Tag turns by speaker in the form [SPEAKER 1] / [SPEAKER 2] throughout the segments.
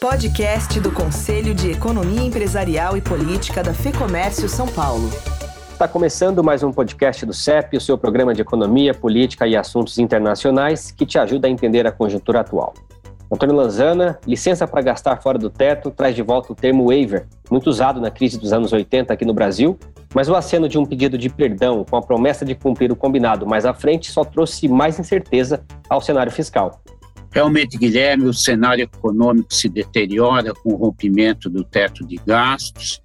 [SPEAKER 1] Podcast do Conselho de Economia Empresarial e Política da FEComércio São Paulo.
[SPEAKER 2] Está começando mais um podcast do CEP, o seu programa de economia, política e assuntos internacionais que te ajuda a entender a conjuntura atual. Antônio Lanzana, licença para gastar fora do teto, traz de volta o termo waiver, muito usado na crise dos anos 80 aqui no Brasil, mas o aceno de um pedido de perdão com a promessa de cumprir o combinado mais à frente só trouxe mais incerteza ao cenário fiscal.
[SPEAKER 3] Realmente, Guilherme, o cenário econômico se deteriora com o rompimento do teto de gastos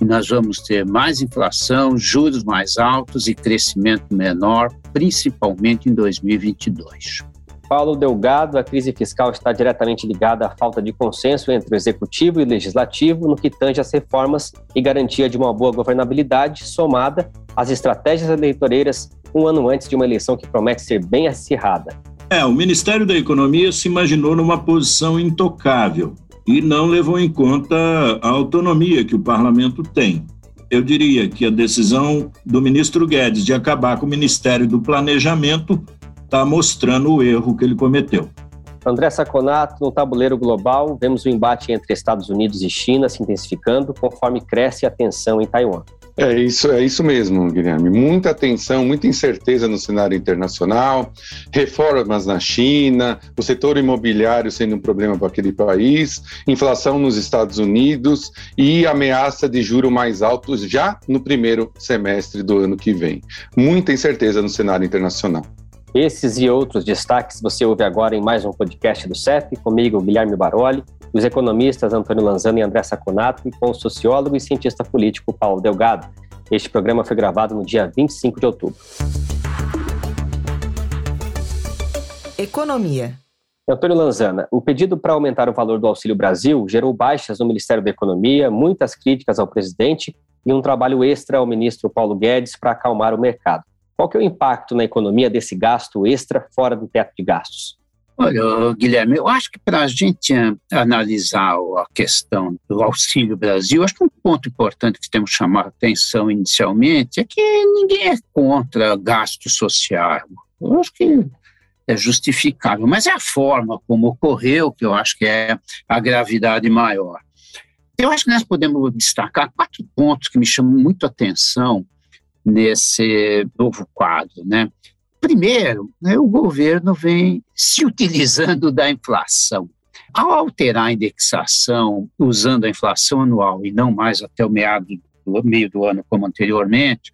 [SPEAKER 3] e nós vamos ter mais inflação, juros mais altos e crescimento menor, principalmente em 2022.
[SPEAKER 2] Paulo Delgado, a crise fiscal está diretamente ligada à falta de consenso entre o executivo e o legislativo no que tange às reformas e garantia de uma boa governabilidade, somada às estratégias eleitoreiras um ano antes de uma eleição que promete ser bem acirrada.
[SPEAKER 4] É, o Ministério da Economia se imaginou numa posição intocável e não levou em conta a autonomia que o parlamento tem. Eu diria que a decisão do ministro Guedes de acabar com o Ministério do Planejamento está mostrando o erro que ele cometeu.
[SPEAKER 2] André Saconato, no tabuleiro global, vemos o embate entre Estados Unidos e China se intensificando conforme cresce a tensão em Taiwan.
[SPEAKER 5] É isso, é isso mesmo, Guilherme. Muita tensão, muita incerteza no cenário internacional, reformas na China, o setor imobiliário sendo um problema para aquele país, inflação nos Estados Unidos e ameaça de juro mais altos já no primeiro semestre do ano que vem. Muita incerteza no cenário internacional.
[SPEAKER 2] Esses e outros destaques você ouve agora em mais um podcast do CEP, comigo, Guilherme Baroli, os economistas Antônio Lanzano e André Saconato e com o sociólogo e cientista político Paulo Delgado. Este programa foi gravado no dia 25 de outubro.
[SPEAKER 1] Economia.
[SPEAKER 2] Antônio Lanzana, o pedido para aumentar o valor do Auxílio Brasil gerou baixas no Ministério da Economia, muitas críticas ao presidente e um trabalho extra ao ministro Paulo Guedes para acalmar o mercado. Qual que é o impacto na economia desse gasto extra fora do teto de gastos?
[SPEAKER 3] Olha, Guilherme, eu acho que para a gente analisar a questão do Auxílio Brasil, acho que um ponto importante que temos que chamar a atenção inicialmente é que ninguém é contra gasto social. Eu acho que é justificável, mas é a forma como ocorreu que eu acho que é a gravidade maior. Eu acho que nós podemos destacar quatro pontos que me chamam muito a atenção nesse novo quadro, né? Primeiro, né, o governo vem se utilizando da inflação. Ao alterar a indexação usando a inflação anual e não mais até o meado do meio do ano como anteriormente,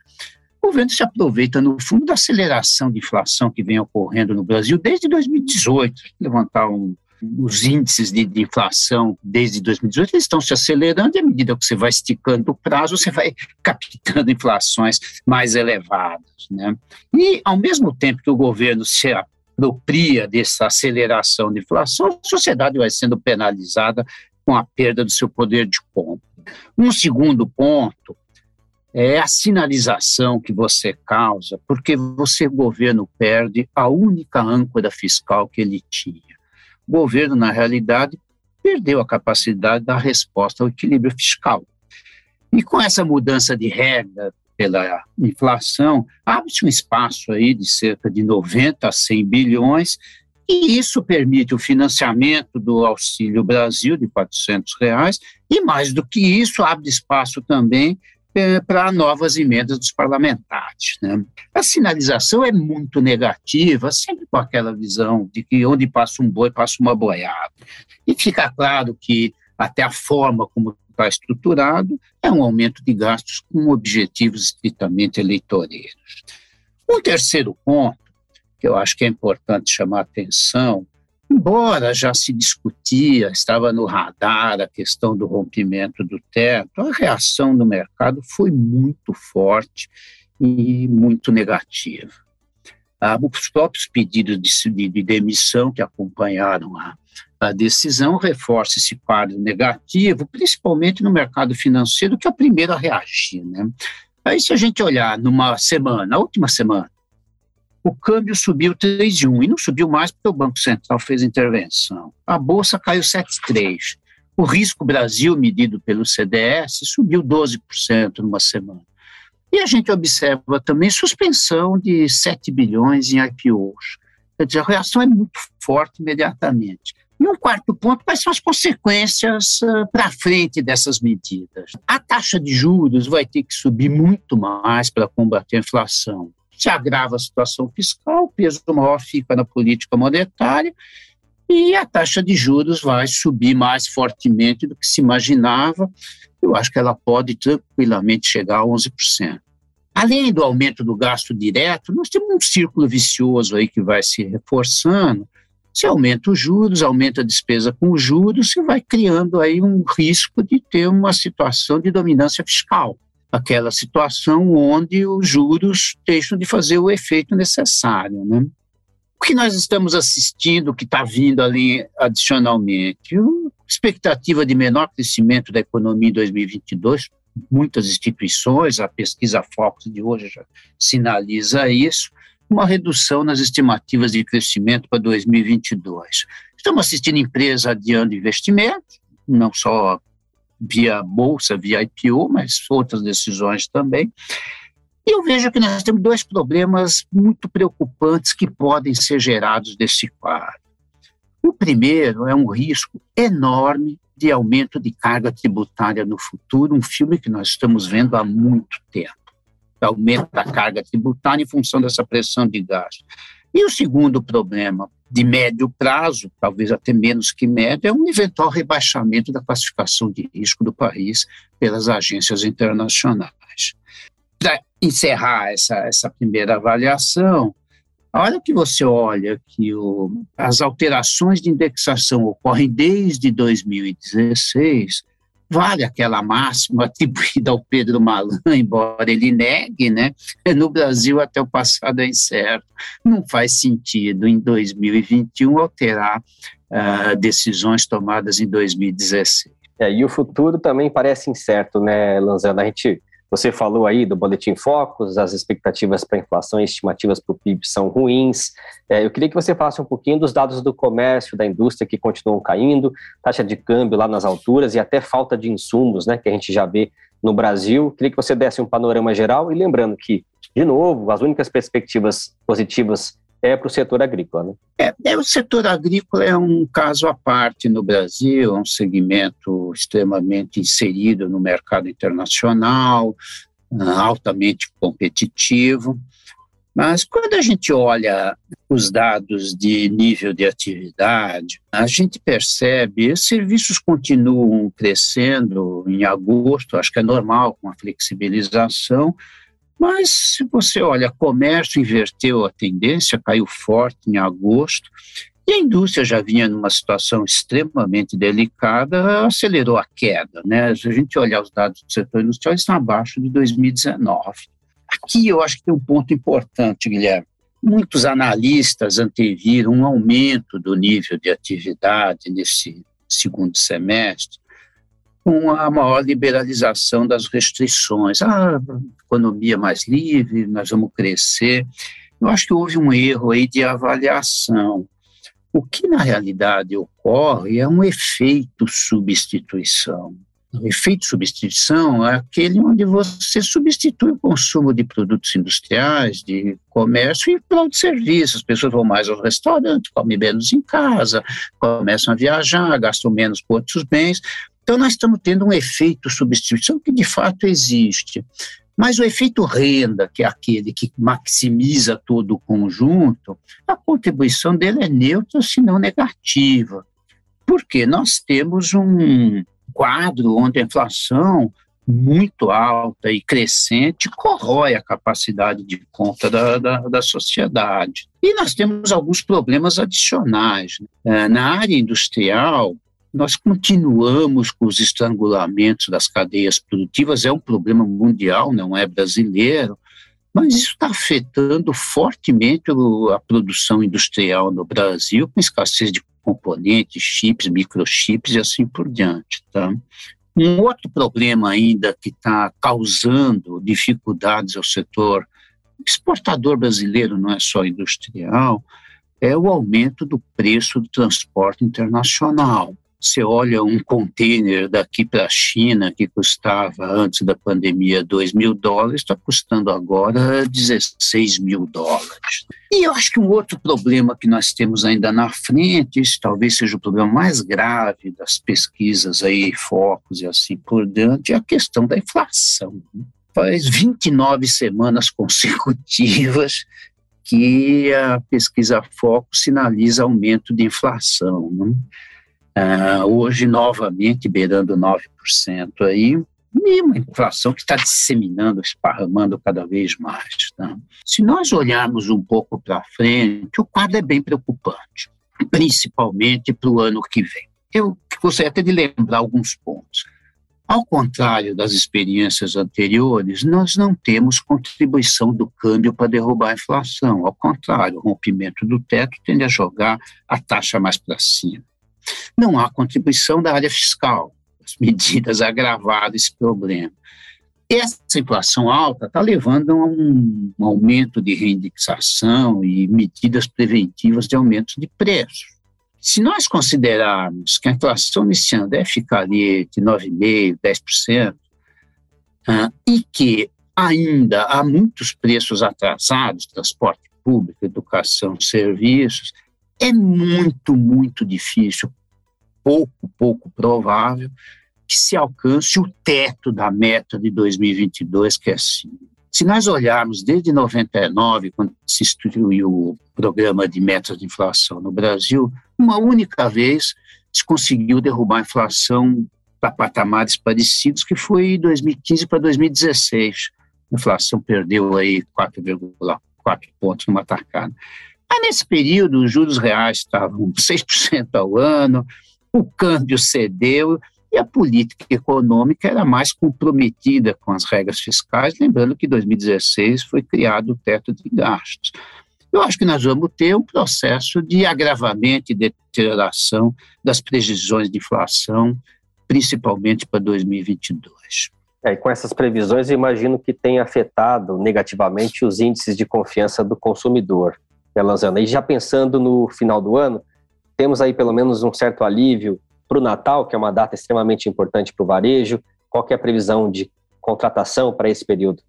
[SPEAKER 3] o governo se aproveita, no fundo, da aceleração de inflação que vem ocorrendo no Brasil desde 2018. Levantar um, os índices de, de, inflação desde 2018 eles estão se acelerando e à medida que você vai esticando o prazo, você vai captando inflações mais elevadas. Né? E, ao mesmo tempo que o governo se apropria dessa aceleração de inflação, a sociedade vai sendo penalizada com a perda do seu poder de compra. Um segundo ponto é a sinalização que você causa, porque você, governo, perde a única âncora fiscal que ele tinha o governo, na realidade, perdeu a capacidade da resposta ao equilíbrio fiscal. E com essa mudança de regra pela inflação, abre-se um espaço aí de cerca de 90 a 100 bilhões, e isso permite o financiamento do Auxílio Brasil de 400 reais, e mais do que isso, abre espaço também é, para novas emendas dos parlamentares. Né? A sinalização é muito negativa, sempre com aquela visão de que onde passa um boi, passa uma boiada. E fica claro que até a forma como está estruturado é um aumento de gastos com objetivos estritamente eleitoreiros. Um terceiro ponto, que eu acho que é importante chamar a atenção, Embora já se discutia, estava no radar a questão do rompimento do teto, a reação do mercado foi muito forte e muito negativa. Ah, os próprios pedidos de, de demissão que acompanharam a, a decisão reforçam esse quadro negativo, principalmente no mercado financeiro, que é o primeiro a reagir. Né? Aí, se a gente olhar numa semana, a última semana, o câmbio subiu 3,1 e não subiu mais porque o Banco Central fez intervenção. A bolsa caiu 7,3. O risco Brasil, medido pelo CDS, subiu 12% numa semana. E a gente observa também suspensão de 7 bilhões em IPOs. Quer dizer, a reação é muito forte imediatamente. E um quarto ponto, quais são as consequências uh, para frente dessas medidas? A taxa de juros vai ter que subir muito mais para combater a inflação. Se agrava a situação fiscal, o peso maior fica na política monetária e a taxa de juros vai subir mais fortemente do que se imaginava. Eu acho que ela pode tranquilamente chegar a 11%. Além do aumento do gasto direto, nós temos um círculo vicioso aí que vai se reforçando. Se aumenta os juros, aumenta a despesa com os juros, você vai criando aí um risco de ter uma situação de dominância fiscal. Aquela situação onde os juros deixam de fazer o efeito necessário. Né? O que nós estamos assistindo, que está vindo ali adicionalmente? Expectativa de menor crescimento da economia em 2022, muitas instituições, a pesquisa Focus de hoje já sinaliza isso, uma redução nas estimativas de crescimento para 2022. Estamos assistindo empresas adiando investimentos, não só via bolsa, via IPO, mas outras decisões também. E eu vejo que nós temos dois problemas muito preocupantes que podem ser gerados desse quadro. O primeiro é um risco enorme de aumento de carga tributária no futuro, um filme que nós estamos vendo há muito tempo. Aumento da carga tributária em função dessa pressão de gasto. E o segundo problema, de médio prazo, talvez até menos que médio, é um eventual rebaixamento da classificação de risco do país pelas agências internacionais. Para encerrar essa, essa primeira avaliação, a hora que você olha que o, as alterações de indexação ocorrem desde 2016, vale aquela máxima atribuída ao Pedro Malan, embora ele negue, né? No Brasil até o passado é incerto. Não faz sentido em 2021 alterar uh, decisões tomadas em 2016.
[SPEAKER 2] É, e o futuro também parece incerto, né, Lanzana? A gente você falou aí do Boletim Focus, as expectativas para inflação e estimativas para o PIB são ruins. É, eu queria que você falasse um pouquinho dos dados do comércio, da indústria que continuam caindo, taxa de câmbio lá nas alturas e até falta de insumos, né, que a gente já vê no Brasil. Eu queria que você desse um panorama geral e lembrando que, de novo, as únicas perspectivas positivas é para o setor agrícola. Né?
[SPEAKER 3] É, é, o setor agrícola é um caso à parte no Brasil, é um segmento extremamente inserido no mercado internacional, ah, altamente competitivo. Mas quando a gente olha os dados de nível de atividade, a gente percebe os serviços continuam crescendo em agosto, acho que é normal com a flexibilização, mas se você olha, comércio inverteu a tendência, caiu forte em agosto, e a indústria já vinha numa situação extremamente delicada, acelerou a queda. Né? Se a gente olhar os dados do setor industrial, estão abaixo de 2019. Aqui eu acho que tem um ponto importante, Guilherme. Muitos analistas anteviram um aumento do nível de atividade nesse segundo semestre, com a maior liberalização das restrições. Ah, economia mais livre, nós vamos crescer. Eu acho que houve um erro aí de avaliação. O que na realidade ocorre é um efeito substituição. O efeito substituição é aquele onde você substitui o consumo de produtos industriais, de comércio e de serviços. As pessoas vão mais ao restaurante, comem menos em casa, começam a viajar, gastam menos com outros bens. Então, nós estamos tendo um efeito substituição que de fato existe. Mas o efeito renda, que é aquele que maximiza todo o conjunto, a contribuição dele é neutra, se não negativa. Porque nós temos um quadro onde a inflação muito alta e crescente corrói a capacidade de conta da, da, da sociedade. E nós temos alguns problemas adicionais. Né? Na área industrial, nós continuamos com os estrangulamentos das cadeias produtivas, é um problema mundial, não é brasileiro, mas isso está afetando fortemente a produção industrial no Brasil, com escassez de componentes, chips, microchips e assim por diante. Tá? Um outro problema ainda que está causando dificuldades ao setor exportador brasileiro, não é só industrial, é o aumento do preço do transporte internacional Você olha um container daqui para a China que custava antes da pandemia 2 mil dólares, está custando agora 16 mil dólares. E eu acho que um outro problema que nós temos ainda na frente, isso talvez seja o problema mais grave das pesquisas aí, focos e assim por diante, é a questão da inflação. Faz 29 semanas consecutivas que a pesquisa Foco sinaliza aumento de inflação. Né? Uh, hoje, novamente, beirando 9% aí, e uma inflação que está disseminando, esparramando cada vez mais. Tá? Se nós olharmos um pouco para frente, o quadro é bem preocupante, principalmente para o ano que vem. Eu gostaria até de lembrar alguns pontos. Ao contrário das experiências anteriores, nós não temos contribuição do câmbio para derrubar a inflação. Ao contrário, o rompimento do teto tende a jogar a taxa mais para cima. Não há contribuição da área fiscal. As medidas agravaram esse problema. Essa inflação alta está levando a um, aumento de reindexação e medidas preventivas de aumento de preços. Se nós considerarmos que a inflação nesse ano deve ficar ali de 9,5%, 10%, uh, e que ainda há muitos preços atrasados, transporte público, educação, serviços, é muito, muito difícil, pouco, pouco provável que se alcance o teto da meta de 2022, que é assim. Se nós olharmos desde 99, quando se instituiu o programa de metas de inflação no Brasil, uma única vez se conseguiu derrubar a inflação para patamares parecidos, que foi 2015 para 2016. A inflação perdeu aí 4,4 pontos numa tacada. Mas nesse período, os juros reais estavam 6% ao ano, o câmbio cedeu e a política econômica era mais comprometida com as regras fiscais, lembrando que em 2016 foi criado o teto de gastos. Eu acho que nós vamos ter um processo de agravamento e deterioração das previsões de inflação, principalmente para 2022.
[SPEAKER 2] É, e com essas previsões, eu imagino que tenha afetado negativamente os índices de confiança do consumidor. Elanzana. E já pensando no final do ano, temos aí pelo menos um certo alívio para o Natal, que é uma data extremamente importante para o varejo. Qual é a previsão de contratação para esse período?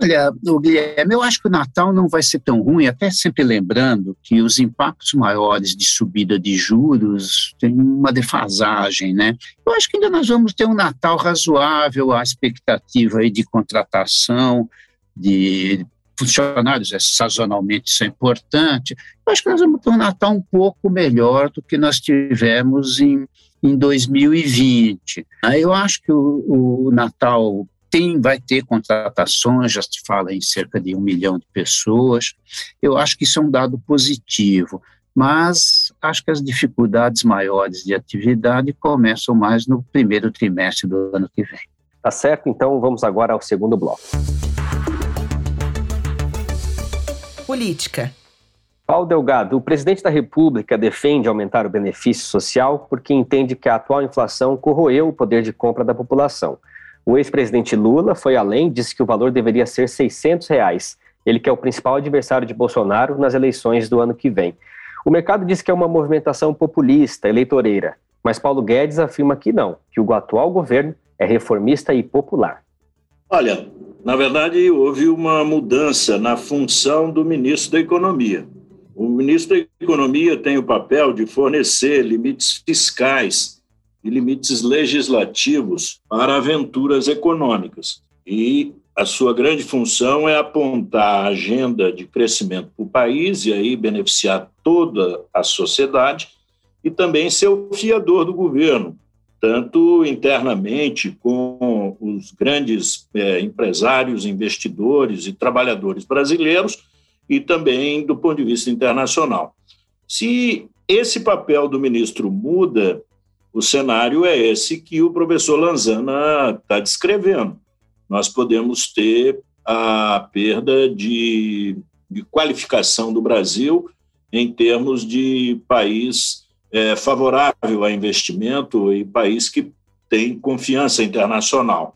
[SPEAKER 3] Olha, Guilherme, eu acho que o Natal não vai ser tão ruim, até sempre lembrando que os impactos maiores de subida de juros têm uma defasagem, né? Eu acho que ainda nós vamos ter um Natal razoável, a expectativa aí de contratação, de funcionários, é, sazonalmente isso é importante. Eu acho que nós vamos ter um Natal um pouco melhor do que nós tivemos em, em 2020. Eu acho que o, o Natal tem, vai ter contratações, já se fala em cerca de um milhão de pessoas. Eu acho que isso é um dado positivo, mas acho que as dificuldades maiores de atividade começam mais no primeiro trimestre do ano que vem.
[SPEAKER 2] Tá certo, então vamos agora ao segundo bloco.
[SPEAKER 1] Política.
[SPEAKER 2] Paulo Delgado, o presidente da República defende aumentar o benefício social porque entende que a atual inflação corroeu o poder de compra da população. O ex-presidente Lula foi além, disse que o valor deveria ser 600 reais. Ele que é o principal adversário de Bolsonaro nas eleições do ano que vem. O mercado diz que é uma movimentação populista, eleitoreira, mas Paulo Guedes afirma que não, que o atual governo é reformista e popular.
[SPEAKER 4] Olha, na verdade, houve uma mudança na função do ministro da Economia. O ministro da Economia tem o papel de fornecer limites fiscais e limites legislativos para aventuras econômicas. E a sua grande função é apontar a agenda de crescimento para o país e aí beneficiar toda a sociedade e também ser o fiador do governo, tanto internamente com os grandes é, empresários, investidores e trabalhadores brasileiros, e também do ponto de vista internacional. Se esse papel do ministro muda, o cenário é esse que o professor Lanzana está descrevendo. Nós podemos ter a perda de, de qualificação do Brasil em termos de país é, favorável a investimento e país que tem confiança internacional.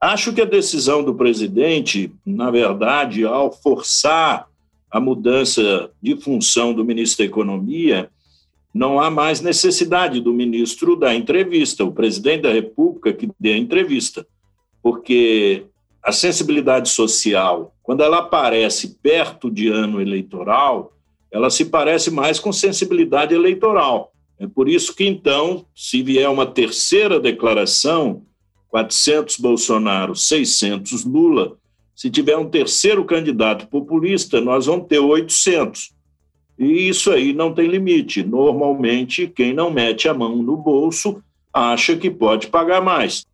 [SPEAKER 4] Acho que a decisão do presidente, na verdade, ao forçar a mudança de função do ministro da Economia, não há mais necessidade do ministro dar entrevista, o presidente da República que dê a entrevista, porque a sensibilidade social, quando ela aparece perto de ano eleitoral, ela se parece mais com sensibilidade eleitoral. É por isso que, então, se vier uma terceira declaração, 400 Bolsonaro, 600 Lula, se tiver um terceiro candidato populista, nós vamos ter 800. E isso aí não tem limite. Normalmente, quem não mete a mão no bolso acha que pode pagar mais.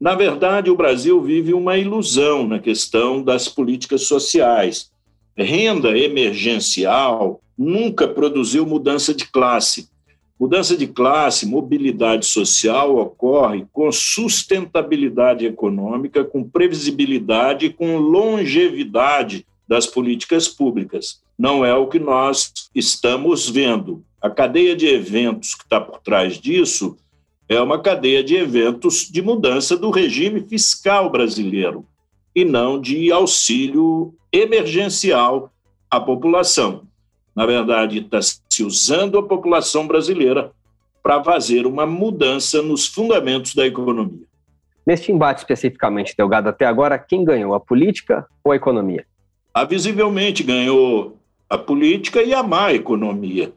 [SPEAKER 4] Na verdade, o Brasil vive uma ilusão na questão das políticas sociais. Renda emergencial nunca produziu mudança de classe. Mudança de classe, mobilidade social ocorre com sustentabilidade econômica, com previsibilidade, com longevidade das políticas públicas. Não é o que nós estamos vendo. A cadeia de eventos que está por trás disso é uma cadeia de eventos de mudança do regime fiscal brasileiro e não de auxílio emergencial à população. Na verdade, está se usando a população brasileira para fazer uma mudança nos fundamentos da economia.
[SPEAKER 2] Neste embate especificamente, Delgado, até agora, quem ganhou, a política ou a economia?
[SPEAKER 4] Ah, visivelmente ganhou a política e a má economia.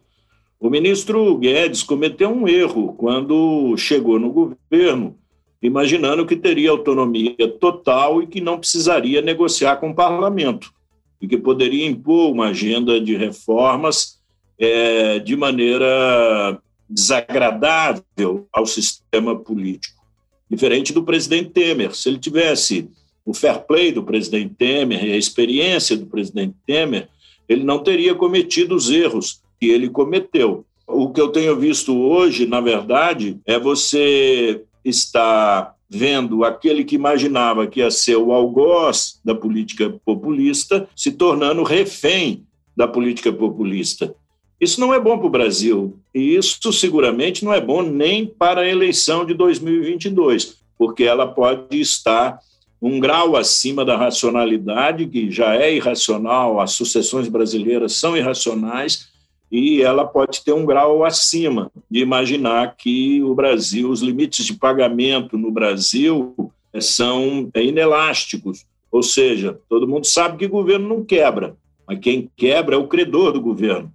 [SPEAKER 4] O ministro Guedes cometeu um erro quando chegou no governo, imaginando que teria autonomia total e que não precisaria negociar com o parlamento, e que poderia impor uma agenda de reformas é, de maneira desagradável ao sistema político. Diferente do presidente Temer. Se ele tivesse o fair play do presidente Temer e a experiência do presidente Temer, ele não teria cometido os erros que ele cometeu. O que eu tenho visto hoje, na verdade, é você estar vendo aquele que imaginava que ia ser o algoz da política populista se tornando refém da política populista. Isso não é bom para o Brasil e isso seguramente não é bom nem para a eleição de 2022, porque ela pode estar um grau acima da racionalidade, que já é irracional, as sucessões brasileiras são irracionais, e ela pode ter um grau acima de imaginar que o Brasil, os limites de pagamento no Brasil eh, são eh, inelásticos, ou seja, todo mundo sabe que o governo não quebra, mas quem quebra é o credor do governo.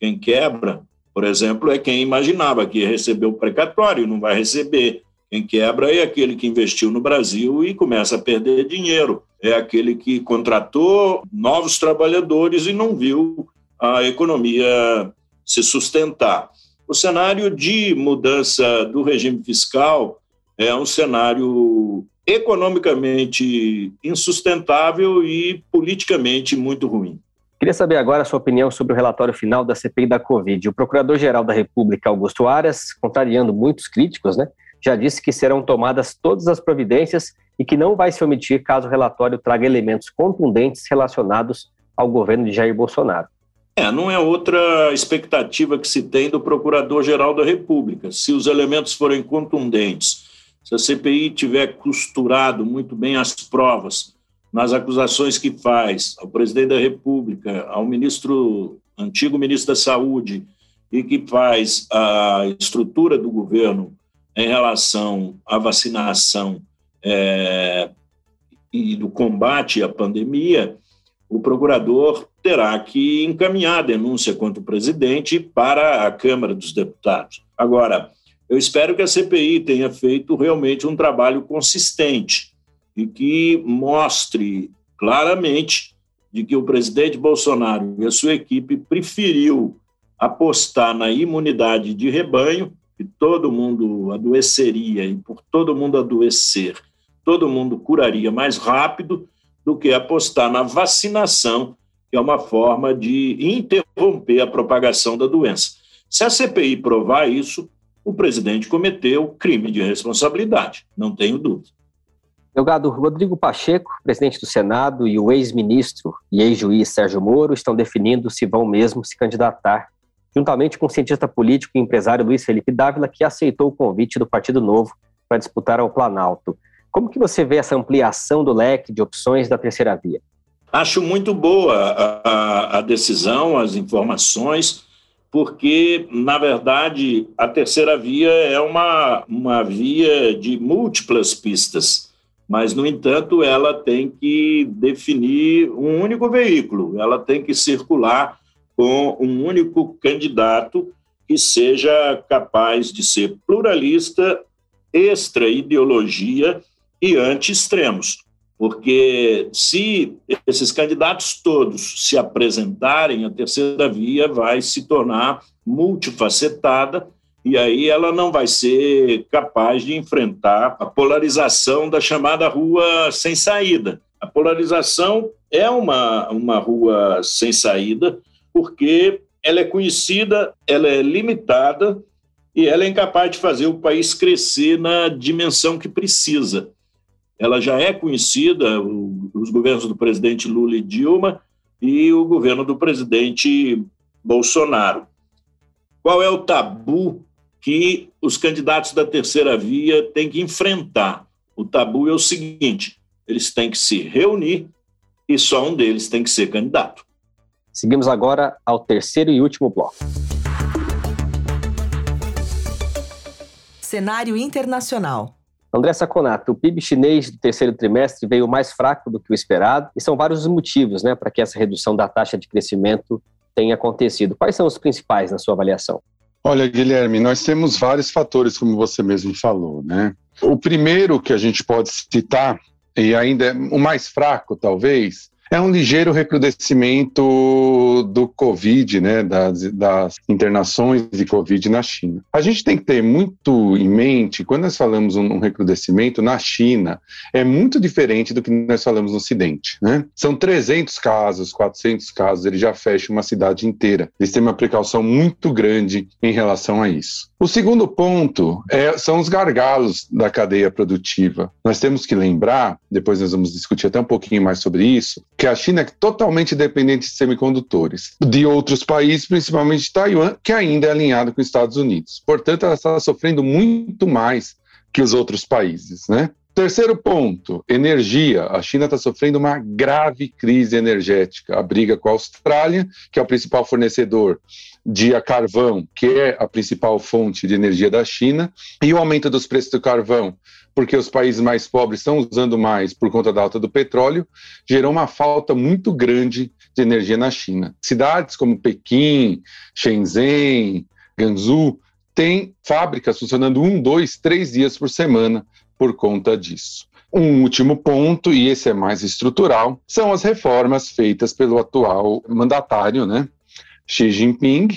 [SPEAKER 4] Quem quebra, por exemplo, é quem imaginava que ia receber o precatório não vai receber. Quem quebra é aquele que investiu no Brasil e começa a perder dinheiro. É aquele que contratou novos trabalhadores e não viu a economia se sustentar. O cenário de mudança do regime fiscal é um cenário economicamente insustentável e politicamente muito ruim.
[SPEAKER 2] Queria saber agora a sua opinião sobre o relatório final da CPI da Covid. O Procurador-Geral da República, Augusto Aras, contrariando muitos críticos, né, já disse que serão tomadas todas as providências e que não vai se omitir caso o relatório traga elementos contundentes relacionados ao governo de Jair Bolsonaro.
[SPEAKER 4] É, não é outra expectativa que se tem do Procurador-Geral da República. Se os elementos forem contundentes, se a CPI tiver costurado muito bem as provas nas acusações que faz ao presidente da República, ao ministro, antigo ministro da Saúde, e que faz a estrutura do governo em relação à vacinação é, e do combate à pandemia, o procurador terá que encaminhar a denúncia contra o presidente para a Câmara dos Deputados. Agora, eu espero que a CPI tenha feito realmente um trabalho consistente e que mostre claramente de que o presidente Bolsonaro e a sua equipe preferiu apostar na imunidade de rebanho que todo mundo adoeceria e por todo mundo adoecer, todo mundo curaria mais rápido do que apostar na vacinação, que é uma forma de interromper a propagação da doença. Se a CPI provar isso, o presidente cometeu crime de responsabilidade, não tenho dúvida.
[SPEAKER 2] Delgado, Rodrigo Pacheco, presidente do Senado, e o ex-ministro e ex-juiz Sérgio Moro estão definindo se vão mesmo se candidatar juntamente com o cientista político e empresário Luiz Felipe Dávila, que aceitou o convite do Partido Novo para disputar ao Planalto. Como que você vê essa ampliação do leque de opções da terceira via?
[SPEAKER 4] Acho muito boa a, a, decisão, as informações, porque, na verdade, a terceira via é uma, uma via de múltiplas pistas, mas, no entanto, ela tem que definir um único veículo, ela tem que circular com um único candidato que seja capaz de ser pluralista, extra-ideologia e anti-extremos. Porque se esses candidatos todos se apresentarem, a terceira via vai se tornar multifacetada e aí ela não vai ser capaz de enfrentar a polarização da chamada rua sem saída. A polarização é uma, uma rua sem saída porque ela é conhecida, ela é limitada e ela é incapaz de fazer o país crescer na dimensão que precisa. Ela já é conhecida, os governos do presidente Lula e Dilma e o governo do presidente Bolsonaro. Qual é o tabu que os candidatos da terceira via têm que enfrentar? O tabu é o seguinte: eles têm que se reunir e só um deles tem que ser candidato.
[SPEAKER 2] Seguimos agora ao terceiro e último bloco.
[SPEAKER 1] Cenário internacional.
[SPEAKER 2] André Saconato, o PIB chinês do terceiro trimestre veio mais fraco do que o esperado e são vários os motivos né, para que essa redução da taxa de crescimento tenha acontecido. Quais são os principais na sua avaliação?
[SPEAKER 5] Olha, Guilherme, nós temos vários fatores, como você mesmo falou, né? O primeiro que a gente pode citar, e ainda é o mais fraco, talvez, é um ligeiro recrudescimento do Covid, né, das, das, internações de Covid na China. A gente tem que ter muito em mente, quando nós falamos um, um recrudescimento na China, é muito diferente do que nós falamos no Ocidente. Né? São 300 casos, 400 casos, ele já fecha uma cidade inteira. Eles têm uma precaução muito grande em relação a isso. O segundo ponto é, são os gargalos da cadeia produtiva. Nós temos que lembrar, depois nós vamos discutir até um pouquinho mais sobre isso, que a China é totalmente dependente de semicondutores, de outros países, principalmente Taiwan, que ainda é alinhado com os Estados Unidos. Portanto, ela está sofrendo muito mais que os outros países, né? Terceiro ponto, energia. A China está sofrendo uma grave crise energética. A briga com a Austrália, que é o principal fornecedor de carvão, que é a principal fonte de energia da China, e o aumento dos preços do carvão, porque os países mais pobres estão usando mais por conta da alta do petróleo, gerou uma falta muito grande de energia na China. Cidades como Pequim, Shenzhen, Gansu têm fábricas funcionando um, dois, três dias por semana por conta disso. Um último ponto, e esse é mais estrutural, são as reformas feitas pelo atual mandatário, né, Xi Jinping,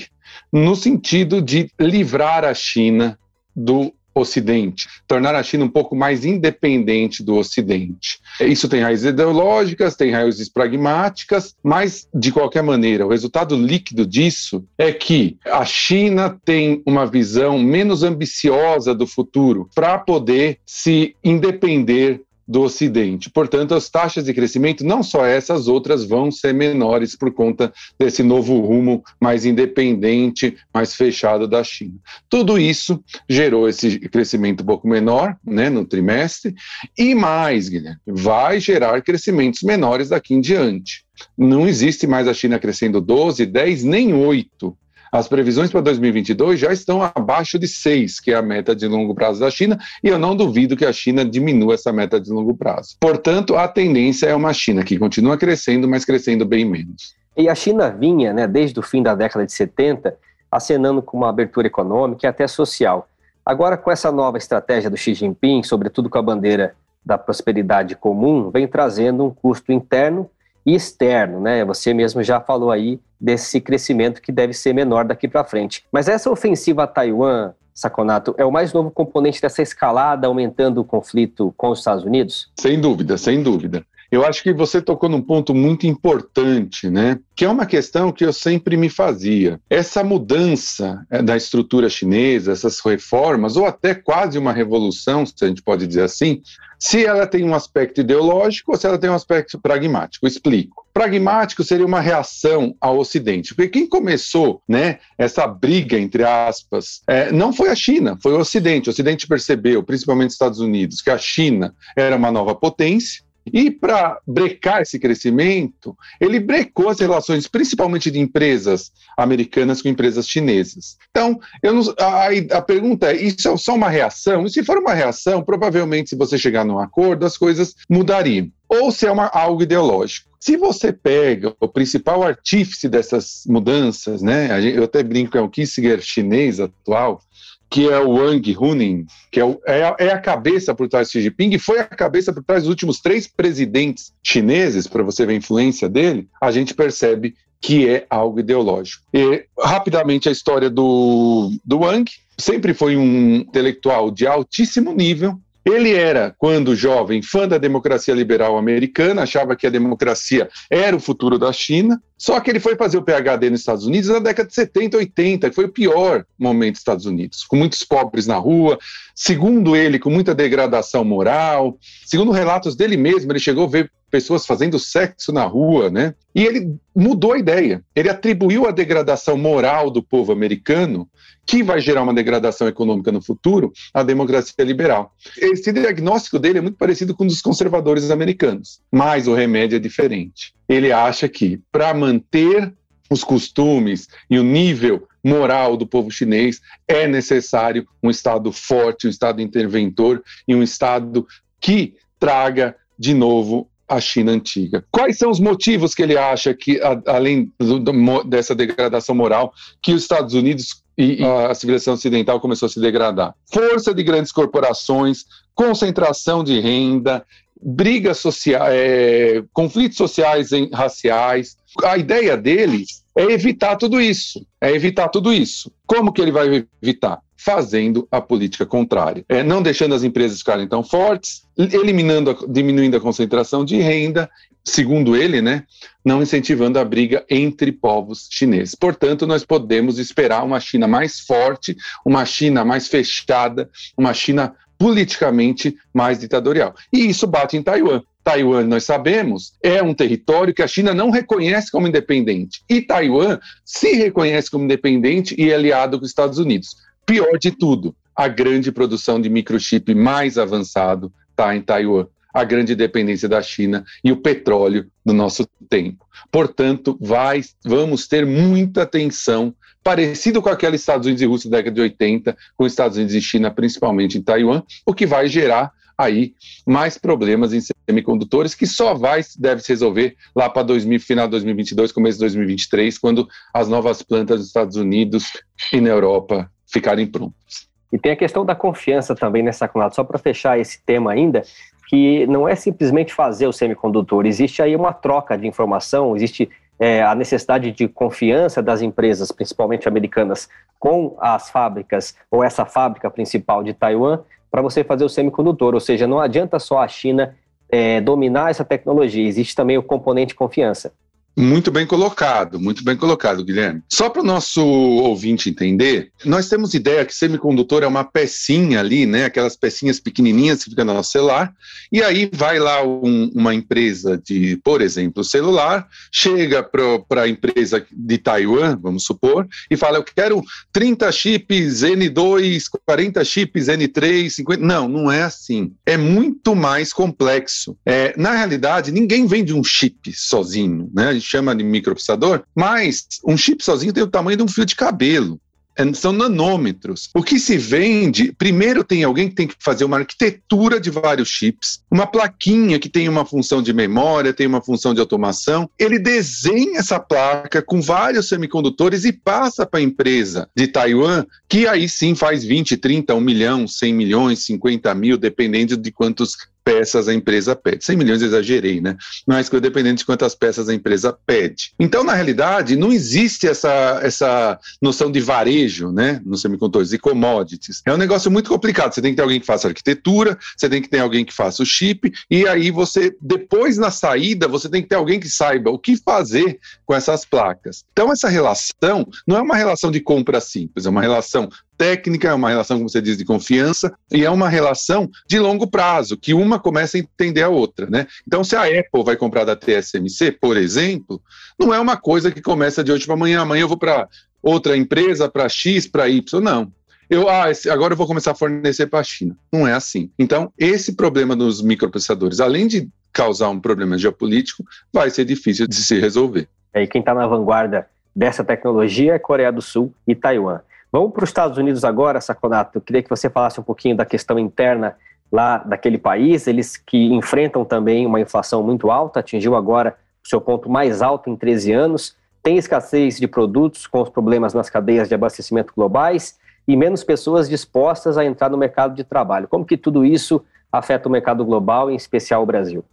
[SPEAKER 5] no sentido de livrar a China do Ocidente, tornar a China um pouco mais independente do Ocidente. Isso tem raízes ideológicas, tem raízes pragmáticas, mas, de qualquer maneira, o resultado líquido disso é que a China tem uma visão menos ambiciosa do futuro para poder se independer do Ocidente. Portanto, as taxas de crescimento, não só essas, outras vão ser menores por conta desse novo rumo mais independente, mais fechado da China. Tudo isso gerou esse crescimento um pouco menor né, no trimestre, e mais, Guilherme, vai gerar crescimentos menores daqui em diante. Não existe mais a China crescendo 12, 10, nem 8 as previsões para 2022 já estão abaixo de 6, que é a meta de longo prazo da China, e eu não duvido que a China diminua essa meta de longo prazo. Portanto, a tendência é uma China que continua crescendo, mas crescendo bem menos.
[SPEAKER 2] E a China vinha, né, desde o fim da década de 70, acenando com uma abertura econômica e até social. Agora, com essa nova estratégia do Xi Jinping, sobretudo com a bandeira da prosperidade comum, vem trazendo um custo interno e externo, né? Você mesmo já falou aí desse crescimento que deve ser menor daqui para frente. Mas essa ofensiva a Taiwan, Saconato, é o mais novo componente dessa escalada aumentando o conflito com os Estados Unidos?
[SPEAKER 5] Sem dúvida, sem dúvida. Eu acho que você tocou num ponto muito importante, né? Que é uma questão que eu sempre me fazia. Essa mudança é, da estrutura chinesa, essas reformas, ou até quase uma revolução, se a gente pode dizer assim, se ela tem um aspecto ideológico ou se ela tem um aspecto pragmático. explico. Pragmático seria uma reação ao Ocidente, porque quem começou né, essa briga, entre aspas, é, não foi a China, foi o Ocidente. O Ocidente percebeu, principalmente os Estados Unidos, que a China era uma nova potência E para brecar esse crescimento, ele brecou as relações, principalmente de empresas americanas com empresas chinesas. Então, não, a, a, pergunta é: isso é só uma reação? E se for uma reação, provavelmente, se você chegar num acordo, as coisas mudariam. Ou se é uma, algo ideológico. Se você pega o principal artífice dessas mudanças, né? Eu até brinco, é o Kissinger chinês atual, que é o Wang Hunin, que é, o, é, a, é, a, cabeça por trás de Xi Jinping, e foi a cabeça por trás dos últimos três presidentes chineses, para você ver a influência dele, a gente percebe que é algo ideológico. E, rapidamente, a história do, do Wang, sempre foi um intelectual de altíssimo nível, ele era, quando jovem, fã da democracia liberal americana, achava que a democracia era o futuro da China, só que ele foi fazer o PhD nos Estados Unidos na década de 70, 80, que foi o pior momento dos Estados Unidos, com muitos pobres na rua, segundo ele, com muita degradação moral. Segundo relatos dele mesmo, ele chegou a ver pessoas fazendo sexo na rua, né? E ele mudou a ideia. Ele atribuiu a degradação moral do povo americano que vai gerar uma degradação econômica no futuro, a democracia liberal. Esse diagnóstico dele é muito parecido com o dos conservadores americanos, mas o remédio é diferente. Ele acha que, para manter os costumes e o nível moral do povo chinês, é necessário um Estado forte, um Estado interventor e um Estado que traga de novo a China antiga. Quais são os motivos que ele acha que, além do, do, dessa degradação moral, que os Estados Unidos e, a civilização ocidental começou a se degradar. Força de grandes corporações, concentração de renda, brigas sociais, é, conflitos sociais em, raciais. A ideia dele é evitar tudo isso. É evitar tudo isso. Como que ele vai evitar? Fazendo a política contrária. É, não deixando as empresas ficarem tão fortes, eliminando, a, diminuindo a concentração de renda segundo ele, né, não incentivando a briga entre povos chineses. Portanto, nós podemos esperar uma China mais forte, uma China mais fechada, uma China politicamente mais ditatorial. E isso bate em Taiwan. Taiwan, nós sabemos, é um território que a China não reconhece como independente. E Taiwan se reconhece como independente e é aliado com os Estados Unidos. Pior de tudo, a grande produção de microchip mais avançado está em Taiwan a grande dependência da China e o petróleo do nosso tempo. Portanto, vai, vamos ter muita atenção, parecido com aquela Estados Unidos e Rússia da década de 80, com Estados Unidos e China, principalmente em Taiwan, o que vai gerar aí mais problemas em semicondutores que só vai deve se resolver lá para 2000, final de 2022, começo de 2023, quando as novas plantas dos Estados Unidos e na Europa ficarem prontas.
[SPEAKER 2] E tem a questão da confiança também nessa cunhada. Só para fechar esse tema ainda, que não é simplesmente fazer o semicondutor, existe aí uma troca de informação, existe é, a necessidade de confiança das empresas, principalmente americanas, com as fábricas, ou essa fábrica principal de Taiwan, para você fazer o semicondutor. Ou seja, não adianta só a China é, dominar essa tecnologia, existe também o componente confiança.
[SPEAKER 5] Muito bem colocado, muito bem colocado, Guilherme. Só para o nosso ouvinte entender, nós temos ideia que semicondutor é uma pecinha ali, né? Aquelas pecinhas pequenininhas que ficam no nosso celular, e aí vai lá um, uma empresa de, por exemplo, celular, chega para a empresa de Taiwan, vamos supor, e fala: Eu quero 30 chips N2, 40 chips N3, 50. Não, não é assim. É muito mais complexo. É, na realidade, ninguém vende um chip sozinho, né? gente chama de microprocessador, mas um chip sozinho tem o tamanho de um fio de cabelo é, são nanômetros. O que se vende, primeiro tem alguém que tem que fazer uma arquitetura de vários chips, uma plaquinha que tem uma função de memória, tem uma função de automação. Ele desenha essa placa com vários semicondutores e passa para a empresa de Taiwan, que aí sim faz 20, 30, 1 milhão, 100 milhões, 50 mil, dependendo de quantos peças a empresa pede. 100 milhões exagerei, né? Mas dependendo de quantas peças a empresa pede. Então, na realidade, não existe essa, essa noção de varejo, né? Nos semicondutores, e commodities. É um negócio muito complicado. Você tem que ter alguém que faça arquitetura, você tem que ter alguém que faça o chip, e aí você, depois na saída, você tem que ter alguém que saiba o que fazer com essas placas. Então, essa relação não é uma relação de compra simples, é uma relação técnica, é uma relação, como você diz, de confiança, e é uma relação de longo prazo, que uma começa a entender a outra, né? Então, se a Apple vai comprar da TSMC, por exemplo, não é uma coisa que começa de hoje para amanhã, amanhã eu vou para outra empresa, para X, para Y, não eu, ah, agora eu vou começar a fornecer para a China. Não é assim. Então, esse problema dos microprocessadores, além de causar um problema geopolítico, vai ser difícil de se resolver.
[SPEAKER 2] E quem está na vanguarda dessa tecnologia é Coreia do Sul e Taiwan. Vamos para os Estados Unidos agora, Saconato. Eu queria que você falasse um pouquinho da questão interna lá daquele país, eles que enfrentam também uma inflação muito alta, atingiu agora o seu ponto mais alto em 13 anos, tem escassez de produtos com os problemas nas cadeias de abastecimento globais e menos pessoas dispostas a entrar no mercado de trabalho. Como que tudo isso afeta o mercado global, em especial o Brasil?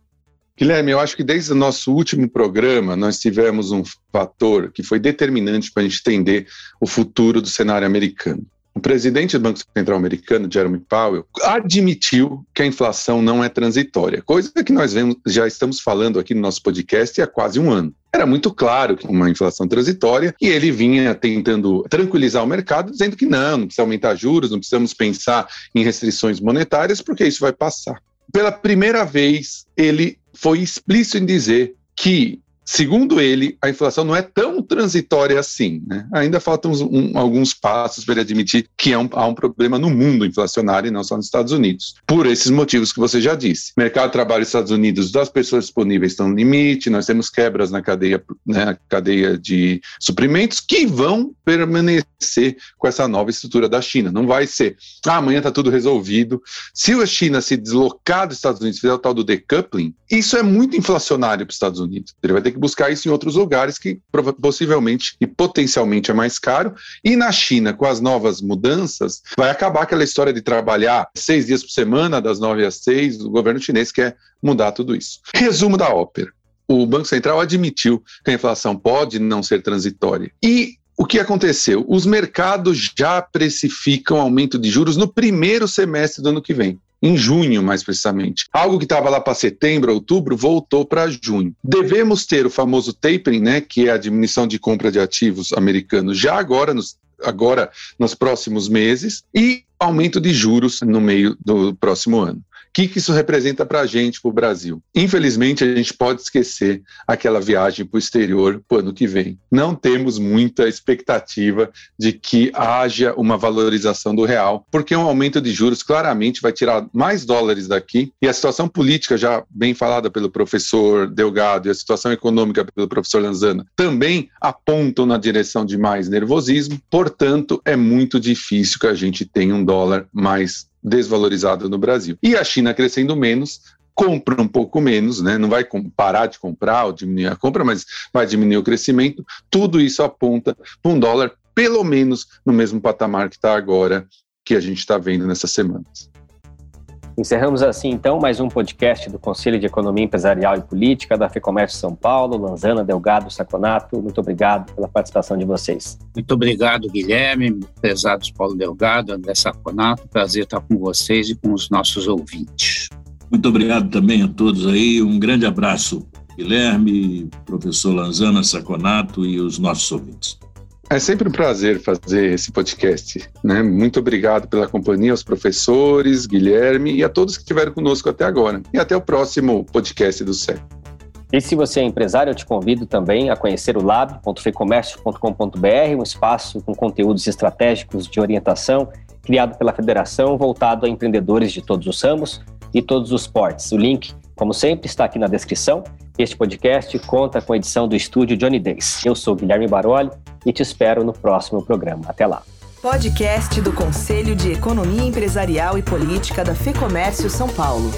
[SPEAKER 5] Guilherme, eu acho que desde o nosso último programa nós tivemos um fator que foi determinante para a gente entender o futuro do cenário americano. O presidente do Banco Central americano, Jeremy Powell, admitiu que a inflação não é transitória, coisa que nós vemos, já estamos falando aqui no nosso podcast há quase um ano. Era muito claro que uma inflação transitória e ele vinha tentando tranquilizar o mercado, dizendo que não, não precisa aumentar juros, não precisamos pensar em restrições monetárias, porque isso vai passar. Pela primeira vez, ele foi explícito em dizer que Segundo ele, a inflação não é tão transitória assim. Né? Ainda faltam um, alguns passos para ele admitir que é um, há um problema no mundo inflacionário e não só nos Estados Unidos. Por esses motivos que você já disse. Mercado de trabalho dos Estados Unidos, das pessoas disponíveis estão no limite, nós temos quebras na cadeia, né, cadeia de suprimentos que vão permanecer com essa nova estrutura da China. Não vai ser, ah, amanhã está tudo resolvido. Se a China se deslocar dos Estados Unidos, fizer o tal do decoupling, isso é muito inflacionário para os Estados Unidos. Ele vai ter que buscar isso em outros lugares que possivelmente e potencialmente é mais caro. E na China, com as novas mudanças, vai acabar aquela história de trabalhar seis dias por semana, das nove às seis. O governo chinês quer mudar tudo isso. Resumo da ópera. O Banco Central admitiu que a inflação pode não ser transitória. E o que aconteceu? Os mercados já precificam aumento de juros no primeiro semestre do ano que vem em junho, mais precisamente. Algo que estava lá para setembro, outubro, voltou para junho. Devemos ter o famoso tapering, né, que é a diminuição de compra de ativos americanos, já agora nos agora nos próximos meses e aumento de juros no meio do próximo ano que, que isso representa para a gente, para o Brasil? Infelizmente, a gente pode esquecer aquela viagem para o exterior para o ano que vem. Não temos muita expectativa de que haja uma valorização do real, porque um aumento de juros claramente vai tirar mais dólares daqui e a situação política, já bem falada pelo professor Delgado, e a situação econômica pelo professor Lanzana também apontam na direção de mais nervosismo, portanto, é muito difícil que a gente tenha um dólar mais desvalorizada no Brasil. E a China crescendo menos, compra um pouco menos, né? não vai parar de comprar ou diminuir a compra, mas vai diminuir o crescimento. Tudo isso aponta para um dólar, pelo menos, no mesmo patamar que está agora, que a gente está vendo nessas semanas.
[SPEAKER 2] Encerramos assim, então, mais um podcast do Conselho de Economia Empresarial e Política da FEComércio São Paulo, Lanzana, Delgado, Saconato. Muito obrigado pela participação de vocês.
[SPEAKER 3] Muito obrigado, Guilherme, pesados Paulo Delgado, André Saconato. Prazer estar com vocês e com os nossos ouvintes.
[SPEAKER 4] Muito obrigado também a todos aí. Um grande abraço, Guilherme, professor Lanzana, Saconato e os nossos ouvintes.
[SPEAKER 5] É sempre um prazer fazer esse podcast. Né? Muito obrigado pela companhia aos professores, Guilherme e a todos que estiveram conosco até agora. E até o próximo podcast do CEP.
[SPEAKER 2] E se você é empresário, eu te convido também a conhecer o lab.fecomércio.com.br, um espaço com conteúdos estratégicos de orientação criado pela federação voltado a empreendedores de todos os ramos e todos os portes. O link, como sempre, está aqui na descrição. Este podcast conta com a edição do estúdio Johnny Days. Eu sou Guilherme Baroli e te espero no próximo programa. Até lá.
[SPEAKER 1] Podcast do Conselho de Economia Empresarial e Política da FEComércio São Paulo.